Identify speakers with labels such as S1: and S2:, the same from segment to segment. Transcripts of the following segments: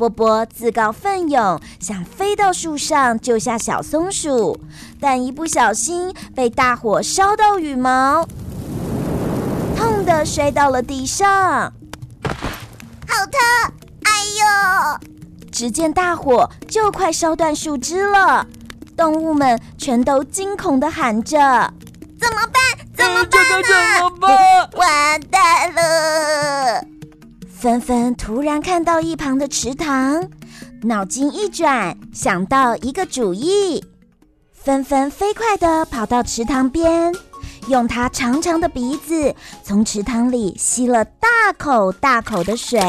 S1: 波波自告奋勇，想飞到树上救下小松鼠，但一不小心被大火烧到羽毛，痛的摔到了地上。
S2: 好疼！哎呦！
S1: 只见大火就快烧断树枝了，动物们全都惊恐的喊着：“
S2: 怎么办？怎么办？
S3: 这个怎么办？
S2: 完蛋了！”
S1: 纷纷突然看到一旁的池塘，脑筋一转，想到一个主意。纷纷飞快地跑到池塘边，用它长长的鼻子从池塘里吸了大口大口的水，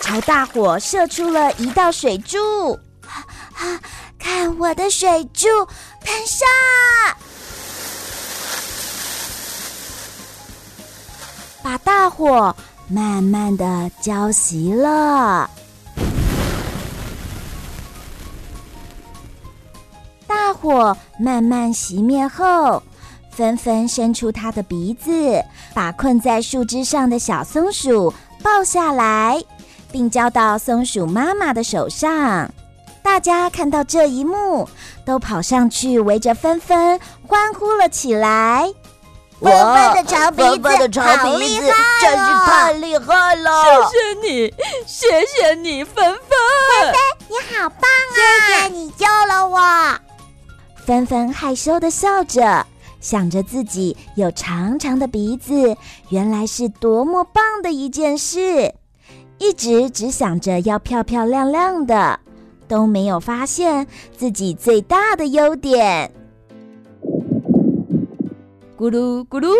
S1: 朝大火射出了一道水柱。啊啊！看我的水柱喷射！把大火。慢慢的浇熄了，大火慢慢熄灭后，纷纷伸出它的鼻子，把困在树枝上的小松鼠抱下来，并交到松鼠妈妈的手上。大家看到这一幕，都跑上去围着纷纷欢呼了起来。
S2: 纷纷的长鼻子，好厉害哦！
S3: 真是太厉害了！谢谢你，谢谢你，芬芬！
S2: 芬芬，你好棒啊！谢谢你救了我。
S1: 芬芬害羞的笑着，想着自己有长长的鼻子，原来是多么棒的一件事。一直只想着要漂漂亮亮的，都没有发现自己最大的优点。咕噜咕噜，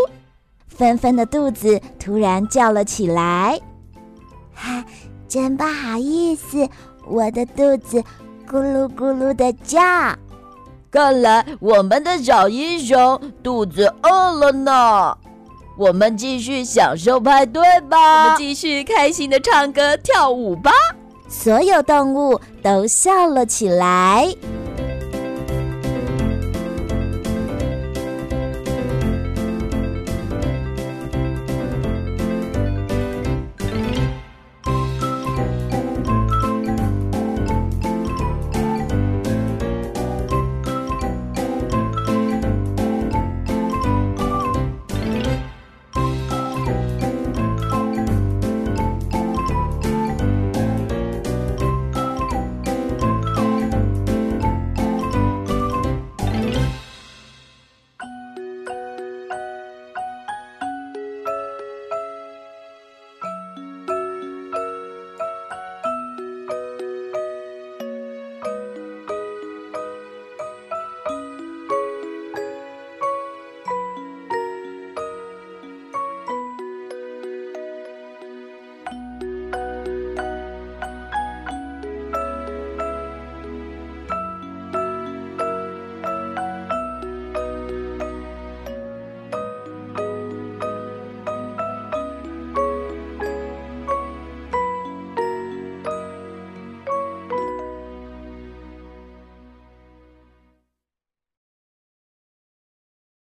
S1: 芬芬的肚子突然叫了起来。
S2: 哈，真不好意思，我的肚子咕噜咕噜的叫。
S3: 看来我们的小英雄肚子饿了呢。我们继续享受派对吧，我们继续开心的唱歌跳舞吧。
S1: 所有动物都笑了起来。